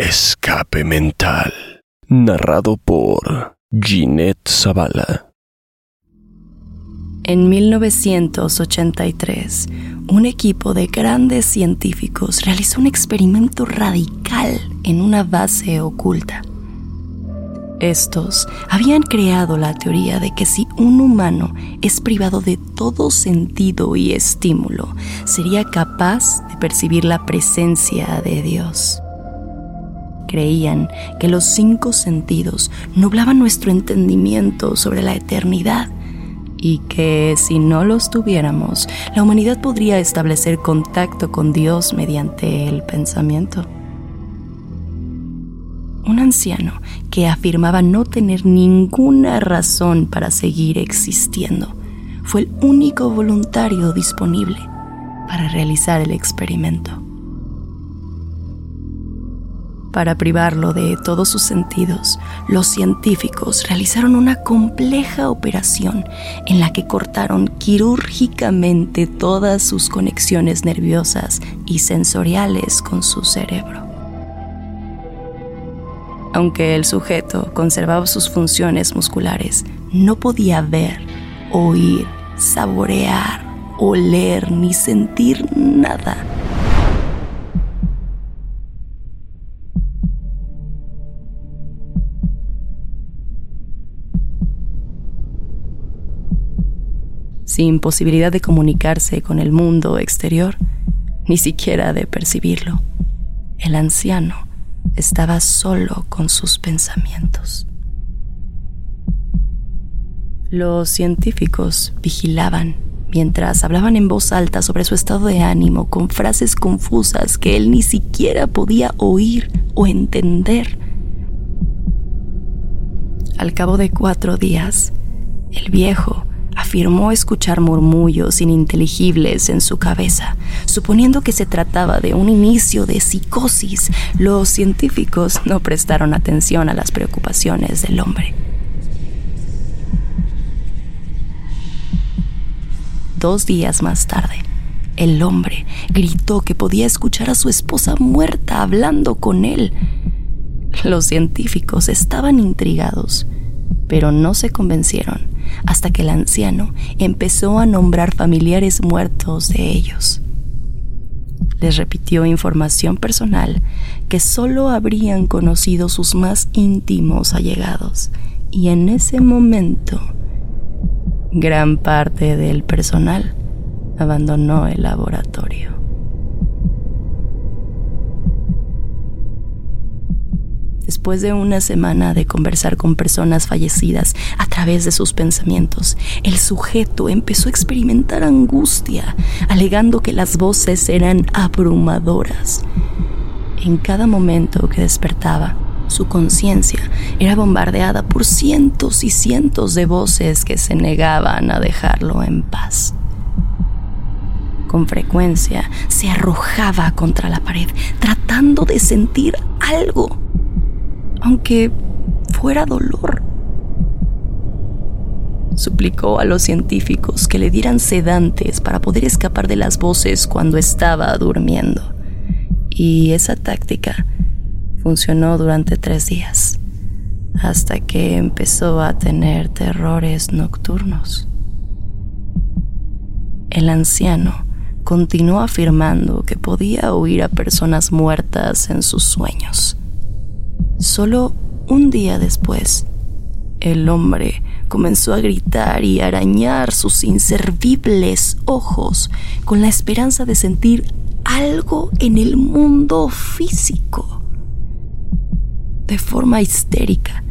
Escape Mental, narrado por Ginette Zavala. En 1983, un equipo de grandes científicos realizó un experimento radical en una base oculta. Estos habían creado la teoría de que si un humano es privado de todo sentido y estímulo, sería capaz de percibir la presencia de Dios. Creían que los cinco sentidos nublaban nuestro entendimiento sobre la eternidad y que si no los tuviéramos, la humanidad podría establecer contacto con Dios mediante el pensamiento. Un anciano que afirmaba no tener ninguna razón para seguir existiendo fue el único voluntario disponible para realizar el experimento para privarlo de todos sus sentidos, los científicos realizaron una compleja operación en la que cortaron quirúrgicamente todas sus conexiones nerviosas y sensoriales con su cerebro. Aunque el sujeto conservaba sus funciones musculares, no podía ver, oír, saborear, oler ni sentir nada sin posibilidad de comunicarse con el mundo exterior, ni siquiera de percibirlo. El anciano estaba solo con sus pensamientos. Los científicos vigilaban mientras hablaban en voz alta sobre su estado de ánimo con frases confusas que él ni siquiera podía oír o entender. Al cabo de cuatro días, el viejo afirmó escuchar murmullos ininteligibles en su cabeza, suponiendo que se trataba de un inicio de psicosis. Los científicos no prestaron atención a las preocupaciones del hombre. Dos días más tarde, el hombre gritó que podía escuchar a su esposa muerta hablando con él. Los científicos estaban intrigados, pero no se convencieron hasta que el anciano empezó a nombrar familiares muertos de ellos. Les repitió información personal que solo habrían conocido sus más íntimos allegados y en ese momento gran parte del personal abandonó el laboratorio. Después de una semana de conversar con personas fallecidas a través de sus pensamientos, el sujeto empezó a experimentar angustia, alegando que las voces eran abrumadoras. En cada momento que despertaba, su conciencia era bombardeada por cientos y cientos de voces que se negaban a dejarlo en paz. Con frecuencia se arrojaba contra la pared, tratando de sentir algo aunque fuera dolor. Suplicó a los científicos que le dieran sedantes para poder escapar de las voces cuando estaba durmiendo. Y esa táctica funcionó durante tres días, hasta que empezó a tener terrores nocturnos. El anciano continuó afirmando que podía oír a personas muertas en sus sueños Solo un día después, el hombre comenzó a gritar y arañar sus inservibles ojos con la esperanza de sentir algo en el mundo físico. De forma histérica,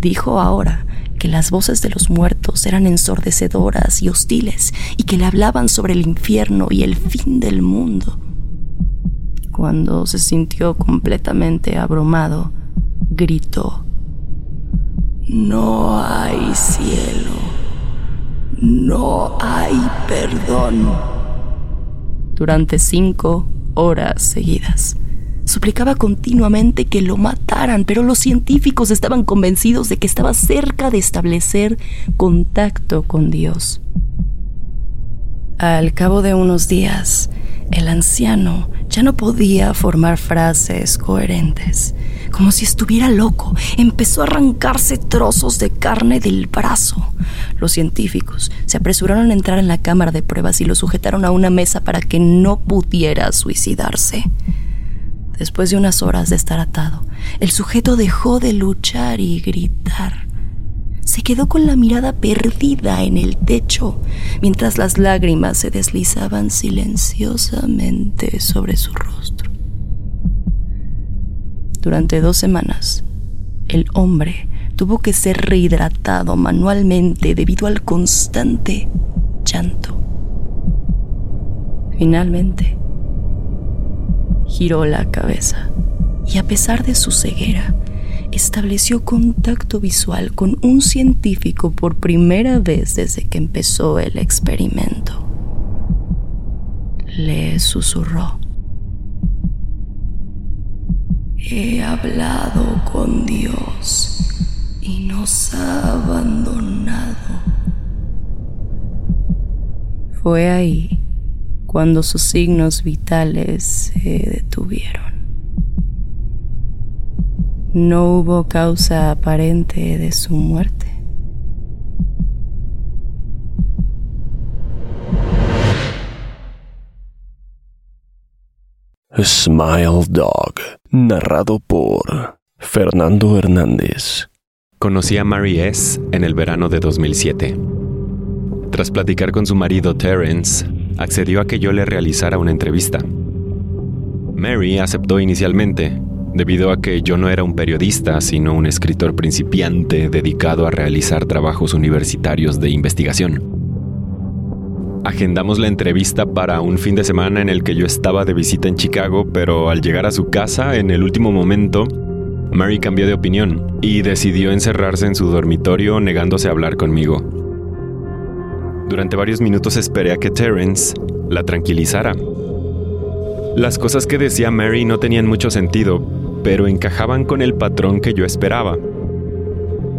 dijo ahora que las voces de los muertos eran ensordecedoras y hostiles y que le hablaban sobre el infierno y el fin del mundo cuando se sintió completamente abrumado, gritó, No hay cielo, no hay perdón. Durante cinco horas seguidas. Suplicaba continuamente que lo mataran, pero los científicos estaban convencidos de que estaba cerca de establecer contacto con Dios. Al cabo de unos días, el anciano ya no podía formar frases coherentes. Como si estuviera loco, empezó a arrancarse trozos de carne del brazo. Los científicos se apresuraron a entrar en la cámara de pruebas y lo sujetaron a una mesa para que no pudiera suicidarse. Después de unas horas de estar atado, el sujeto dejó de luchar y gritar se quedó con la mirada perdida en el techo, mientras las lágrimas se deslizaban silenciosamente sobre su rostro. Durante dos semanas, el hombre tuvo que ser rehidratado manualmente debido al constante llanto. Finalmente, giró la cabeza y a pesar de su ceguera, estableció contacto visual con un científico por primera vez desde que empezó el experimento. Le susurró. He hablado con Dios y nos ha abandonado. Fue ahí cuando sus signos vitales se detuvieron. No hubo causa aparente de su muerte. Smile Dog, narrado por Fernando Hernández. Conocí a Mary S. en el verano de 2007. Tras platicar con su marido Terence, accedió a que yo le realizara una entrevista. Mary aceptó inicialmente, debido a que yo no era un periodista, sino un escritor principiante dedicado a realizar trabajos universitarios de investigación. Agendamos la entrevista para un fin de semana en el que yo estaba de visita en Chicago, pero al llegar a su casa, en el último momento, Mary cambió de opinión y decidió encerrarse en su dormitorio negándose a hablar conmigo. Durante varios minutos esperé a que Terence la tranquilizara. Las cosas que decía Mary no tenían mucho sentido, pero encajaban con el patrón que yo esperaba.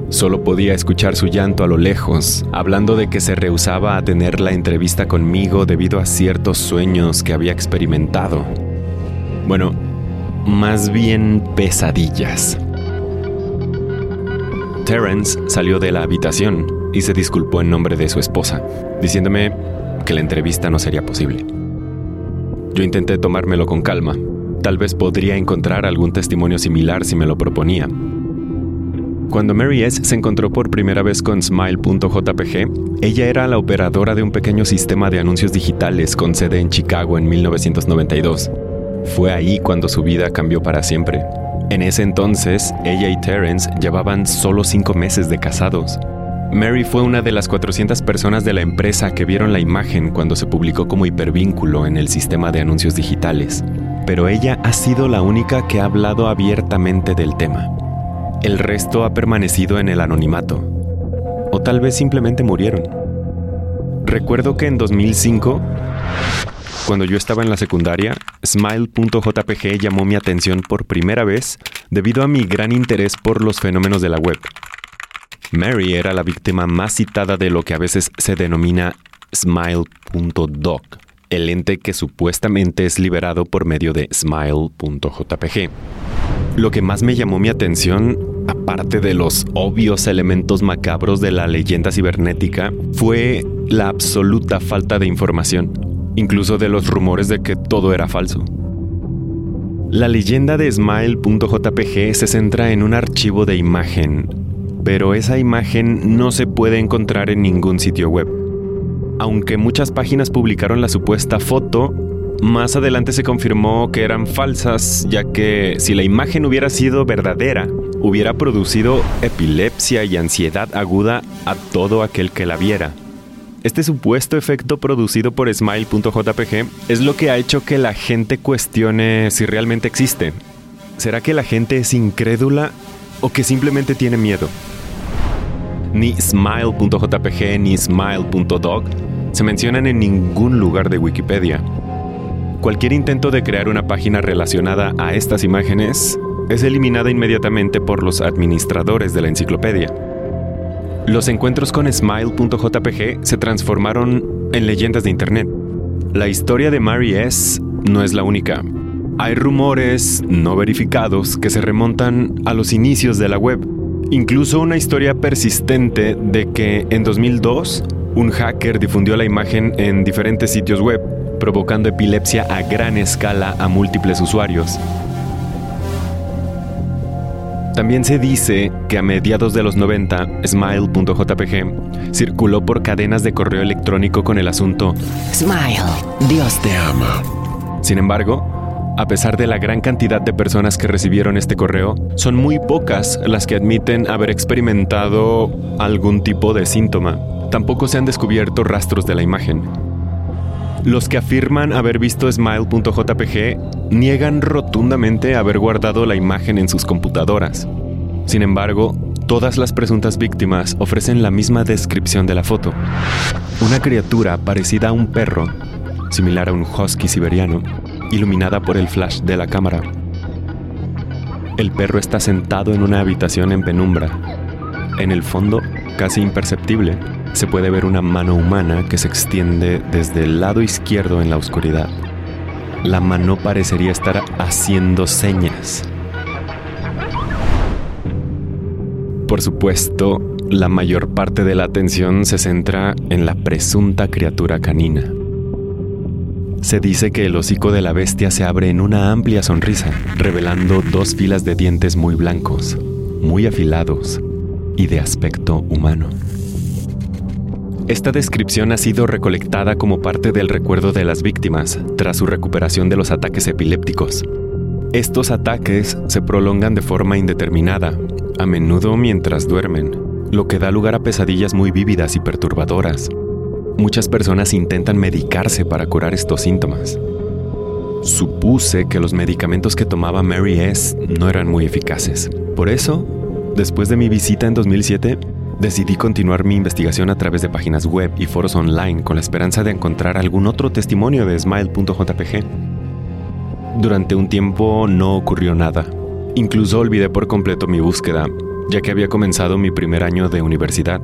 Solo podía escuchar su llanto a lo lejos, hablando de que se rehusaba a tener la entrevista conmigo debido a ciertos sueños que había experimentado. Bueno, más bien pesadillas. Terence salió de la habitación y se disculpó en nombre de su esposa, diciéndome que la entrevista no sería posible. Yo intenté tomármelo con calma, Tal vez podría encontrar algún testimonio similar si me lo proponía. Cuando Mary S. se encontró por primera vez con Smile.jpg, ella era la operadora de un pequeño sistema de anuncios digitales con sede en Chicago en 1992. Fue ahí cuando su vida cambió para siempre. En ese entonces, ella y Terence llevaban solo cinco meses de casados. Mary fue una de las 400 personas de la empresa que vieron la imagen cuando se publicó como hipervínculo en el sistema de anuncios digitales pero ella ha sido la única que ha hablado abiertamente del tema. El resto ha permanecido en el anonimato, o tal vez simplemente murieron. Recuerdo que en 2005, cuando yo estaba en la secundaria, Smile.jpg llamó mi atención por primera vez debido a mi gran interés por los fenómenos de la web. Mary era la víctima más citada de lo que a veces se denomina Smile.doc el ente que supuestamente es liberado por medio de smile.jpg. Lo que más me llamó mi atención, aparte de los obvios elementos macabros de la leyenda cibernética, fue la absoluta falta de información, incluso de los rumores de que todo era falso. La leyenda de smile.jpg se centra en un archivo de imagen, pero esa imagen no se puede encontrar en ningún sitio web aunque muchas páginas publicaron la supuesta foto, más adelante se confirmó que eran falsas, ya que si la imagen hubiera sido verdadera, hubiera producido epilepsia y ansiedad aguda a todo aquel que la viera. Este supuesto efecto producido por Smile.jpg es lo que ha hecho que la gente cuestione si realmente existe. ¿Será que la gente es incrédula o que simplemente tiene miedo? Ni Smile.jpg ni Smile.dog se mencionan en ningún lugar de Wikipedia. Cualquier intento de crear una página relacionada a estas imágenes es eliminada inmediatamente por los administradores de la enciclopedia. Los encuentros con Smile.jpg se transformaron en leyendas de Internet. La historia de Mary S. no es la única. Hay rumores no verificados que se remontan a los inicios de la web. Incluso una historia persistente de que en 2002 un hacker difundió la imagen en diferentes sitios web, provocando epilepsia a gran escala a múltiples usuarios. También se dice que a mediados de los 90, Smile.jpg circuló por cadenas de correo electrónico con el asunto Smile, Dios te ama. Sin embargo, a pesar de la gran cantidad de personas que recibieron este correo, son muy pocas las que admiten haber experimentado algún tipo de síntoma. Tampoco se han descubierto rastros de la imagen. Los que afirman haber visto Smile.jpg niegan rotundamente haber guardado la imagen en sus computadoras. Sin embargo, todas las presuntas víctimas ofrecen la misma descripción de la foto. Una criatura parecida a un perro, similar a un husky siberiano, iluminada por el flash de la cámara. El perro está sentado en una habitación en penumbra. En el fondo, casi imperceptible, se puede ver una mano humana que se extiende desde el lado izquierdo en la oscuridad. La mano parecería estar haciendo señas. Por supuesto, la mayor parte de la atención se centra en la presunta criatura canina. Se dice que el hocico de la bestia se abre en una amplia sonrisa, revelando dos filas de dientes muy blancos, muy afilados y de aspecto humano. Esta descripción ha sido recolectada como parte del recuerdo de las víctimas tras su recuperación de los ataques epilépticos. Estos ataques se prolongan de forma indeterminada, a menudo mientras duermen, lo que da lugar a pesadillas muy vívidas y perturbadoras. Muchas personas intentan medicarse para curar estos síntomas. Supuse que los medicamentos que tomaba Mary S. no eran muy eficaces. Por eso, después de mi visita en 2007, Decidí continuar mi investigación a través de páginas web y foros online con la esperanza de encontrar algún otro testimonio de Smile.jpg. Durante un tiempo no ocurrió nada. Incluso olvidé por completo mi búsqueda, ya que había comenzado mi primer año de universidad.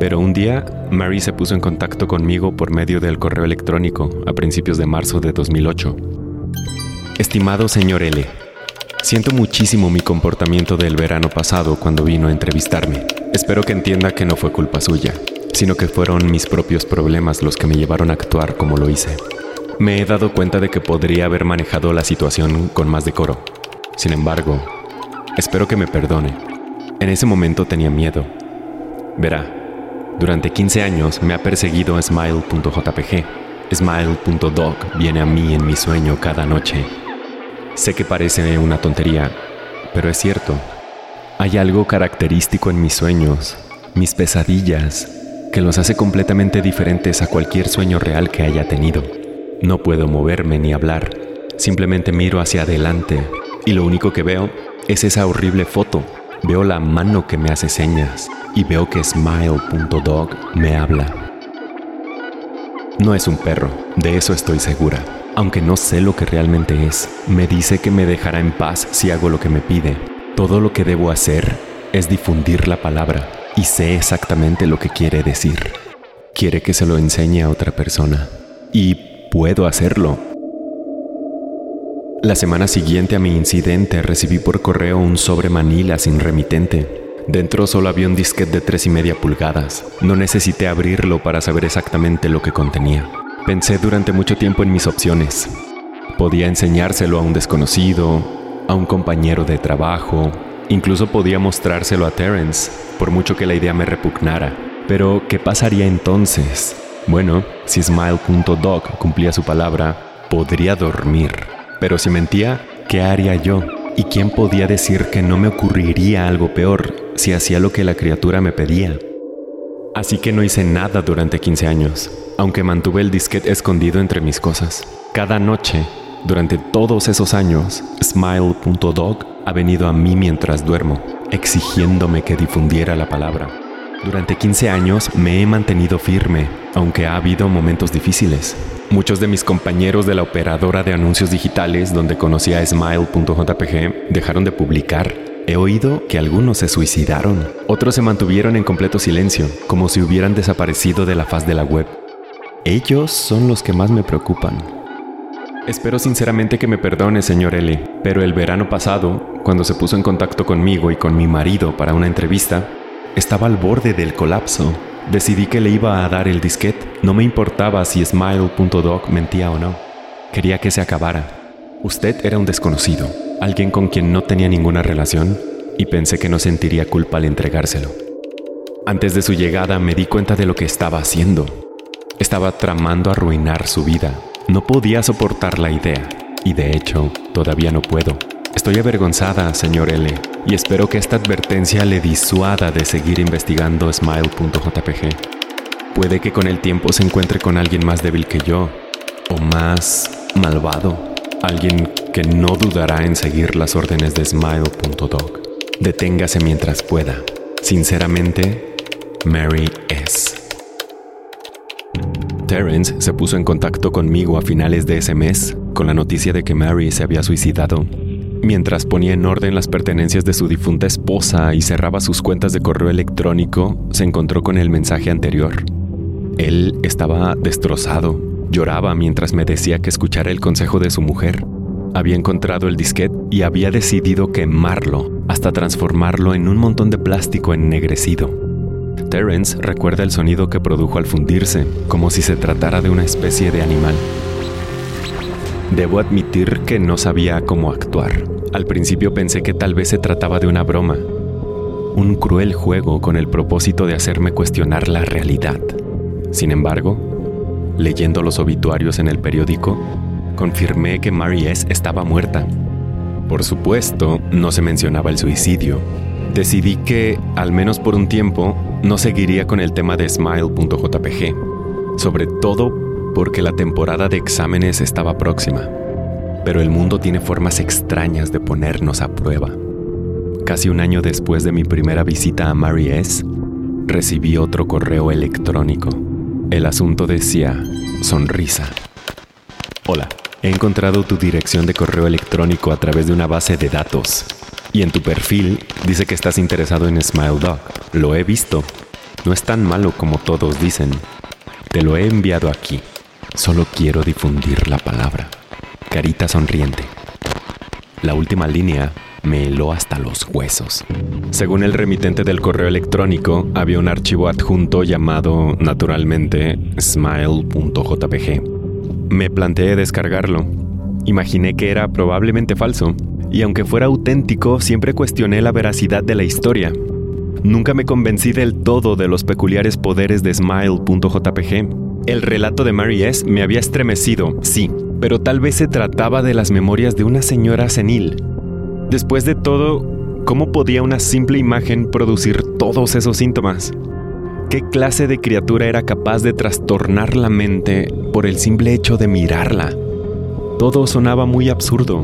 Pero un día, Mary se puso en contacto conmigo por medio del correo electrónico a principios de marzo de 2008. Estimado señor L., siento muchísimo mi comportamiento del verano pasado cuando vino a entrevistarme. Espero que entienda que no fue culpa suya, sino que fueron mis propios problemas los que me llevaron a actuar como lo hice. Me he dado cuenta de que podría haber manejado la situación con más decoro. Sin embargo, espero que me perdone. En ese momento tenía miedo. Verá, durante 15 años me ha perseguido Smile.jpg. Smile.dog viene a mí en mi sueño cada noche. Sé que parece una tontería, pero es cierto. Hay algo característico en mis sueños, mis pesadillas, que los hace completamente diferentes a cualquier sueño real que haya tenido. No puedo moverme ni hablar, simplemente miro hacia adelante y lo único que veo es esa horrible foto. Veo la mano que me hace señas y veo que Smile.dog me habla. No es un perro, de eso estoy segura. Aunque no sé lo que realmente es, me dice que me dejará en paz si hago lo que me pide, todo lo que debo hacer es difundir la palabra y sé exactamente lo que quiere decir. Quiere que se lo enseñe a otra persona y puedo hacerlo. La semana siguiente a mi incidente recibí por correo un sobre Manila sin remitente. Dentro solo había un disquete de tres y media pulgadas. No necesité abrirlo para saber exactamente lo que contenía. Pensé durante mucho tiempo en mis opciones. Podía enseñárselo a un desconocido, a un compañero de trabajo, incluso podía mostrárselo a Terence, por mucho que la idea me repugnara. Pero, ¿qué pasaría entonces? Bueno, si Smile.dog cumplía su palabra, podría dormir. Pero si mentía, ¿qué haría yo? ¿Y quién podía decir que no me ocurriría algo peor si hacía lo que la criatura me pedía? Así que no hice nada durante 15 años, aunque mantuve el disquete escondido entre mis cosas. Cada noche, durante todos esos años, Smile.dog ha venido a mí mientras duermo, exigiéndome que difundiera la palabra. Durante 15 años me he mantenido firme, aunque ha habido momentos difíciles. Muchos de mis compañeros de la operadora de anuncios digitales donde conocí a Smile.jpg dejaron de publicar. He oído que algunos se suicidaron, otros se mantuvieron en completo silencio, como si hubieran desaparecido de la faz de la web. Ellos son los que más me preocupan. Espero sinceramente que me perdone, señor L, pero el verano pasado, cuando se puso en contacto conmigo y con mi marido para una entrevista, estaba al borde del colapso. Decidí que le iba a dar el disquete. No me importaba si Smile.doc mentía o no. Quería que se acabara. Usted era un desconocido, alguien con quien no tenía ninguna relación, y pensé que no sentiría culpa al entregárselo. Antes de su llegada me di cuenta de lo que estaba haciendo. Estaba tramando arruinar su vida. No podía soportar la idea, y de hecho, todavía no puedo. Estoy avergonzada, señor L, y espero que esta advertencia le disuada de seguir investigando Smile.jpg. Puede que con el tiempo se encuentre con alguien más débil que yo, o más malvado, alguien que no dudará en seguir las órdenes de Smile.dog. Deténgase mientras pueda. Sinceramente, Mary S. Terence se puso en contacto conmigo a finales de ese mes con la noticia de que Mary se había suicidado Mientras ponía en orden las pertenencias de su difunta esposa y cerraba sus cuentas de correo electrónico, se encontró con el mensaje anterior. Él estaba destrozado, lloraba mientras me decía que escuchara el consejo de su mujer. Había encontrado el disquete y había decidido quemarlo hasta transformarlo en un montón de plástico ennegrecido. Terence recuerda el sonido que produjo al fundirse, como si se tratara de una especie de animal. Debo admitir que no sabía cómo actuar. Al principio pensé que tal vez se trataba de una broma, un cruel juego con el propósito de hacerme cuestionar la realidad. Sin embargo, leyendo los obituarios en el periódico, confirmé que Mary S. estaba muerta. Por supuesto, no se mencionaba el suicidio. Decidí que, al menos por un tiempo, no seguiría con el tema de Smile.jpg, sobre todo porque la temporada de exámenes estaba próxima. Pero el mundo tiene formas extrañas de ponernos a prueba. Casi un año después de mi primera visita a Mary S., recibí otro correo electrónico. El asunto decía, sonrisa. Hola, he encontrado tu dirección de correo electrónico a través de una base de datos. Y en tu perfil dice que estás interesado en Smile Dog. Lo he visto. No es tan malo como todos dicen. Te lo he enviado aquí. Solo quiero difundir la palabra. Carita sonriente. La última línea me heló hasta los huesos. Según el remitente del correo electrónico, había un archivo adjunto llamado, naturalmente, smile.jpg. Me planteé descargarlo. Imaginé que era probablemente falso, y aunque fuera auténtico, siempre cuestioné la veracidad de la historia. Nunca me convencí del todo de los peculiares poderes de smile.jpg el relato de Mary S. me había estremecido, sí, pero tal vez se trataba de las memorias de una señora senil. Después de todo, ¿cómo podía una simple imagen producir todos esos síntomas? ¿Qué clase de criatura era capaz de trastornar la mente por el simple hecho de mirarla? Todo sonaba muy absurdo.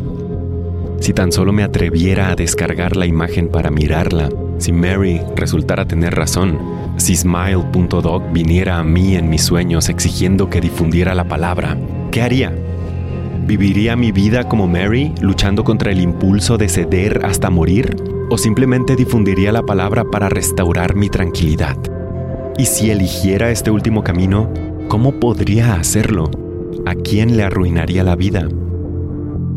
Si tan solo me atreviera a descargar la imagen para mirarla, si Mary resultara tener razón, si Smile.dog viniera a mí en mis sueños exigiendo que difundiera la palabra, ¿qué haría? ¿Viviría mi vida como Mary, luchando contra el impulso de ceder hasta morir? ¿O simplemente difundiría la palabra para restaurar mi tranquilidad? Y si eligiera este último camino, ¿cómo podría hacerlo? ¿A quién le arruinaría la vida?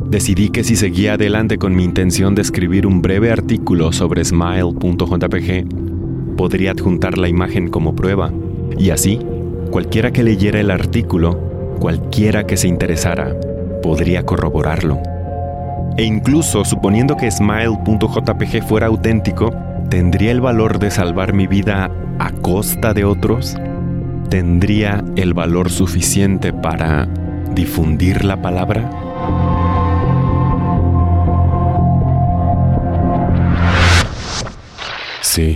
Decidí que si seguía adelante con mi intención de escribir un breve artículo sobre smile.jpg, podría adjuntar la imagen como prueba, y así, cualquiera que leyera el artículo, cualquiera que se interesara, podría corroborarlo. E incluso suponiendo que smile.jpg fuera auténtico, ¿tendría el valor de salvar mi vida a costa de otros? ¿Tendría el valor suficiente para difundir la palabra? Sí,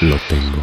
lo tengo.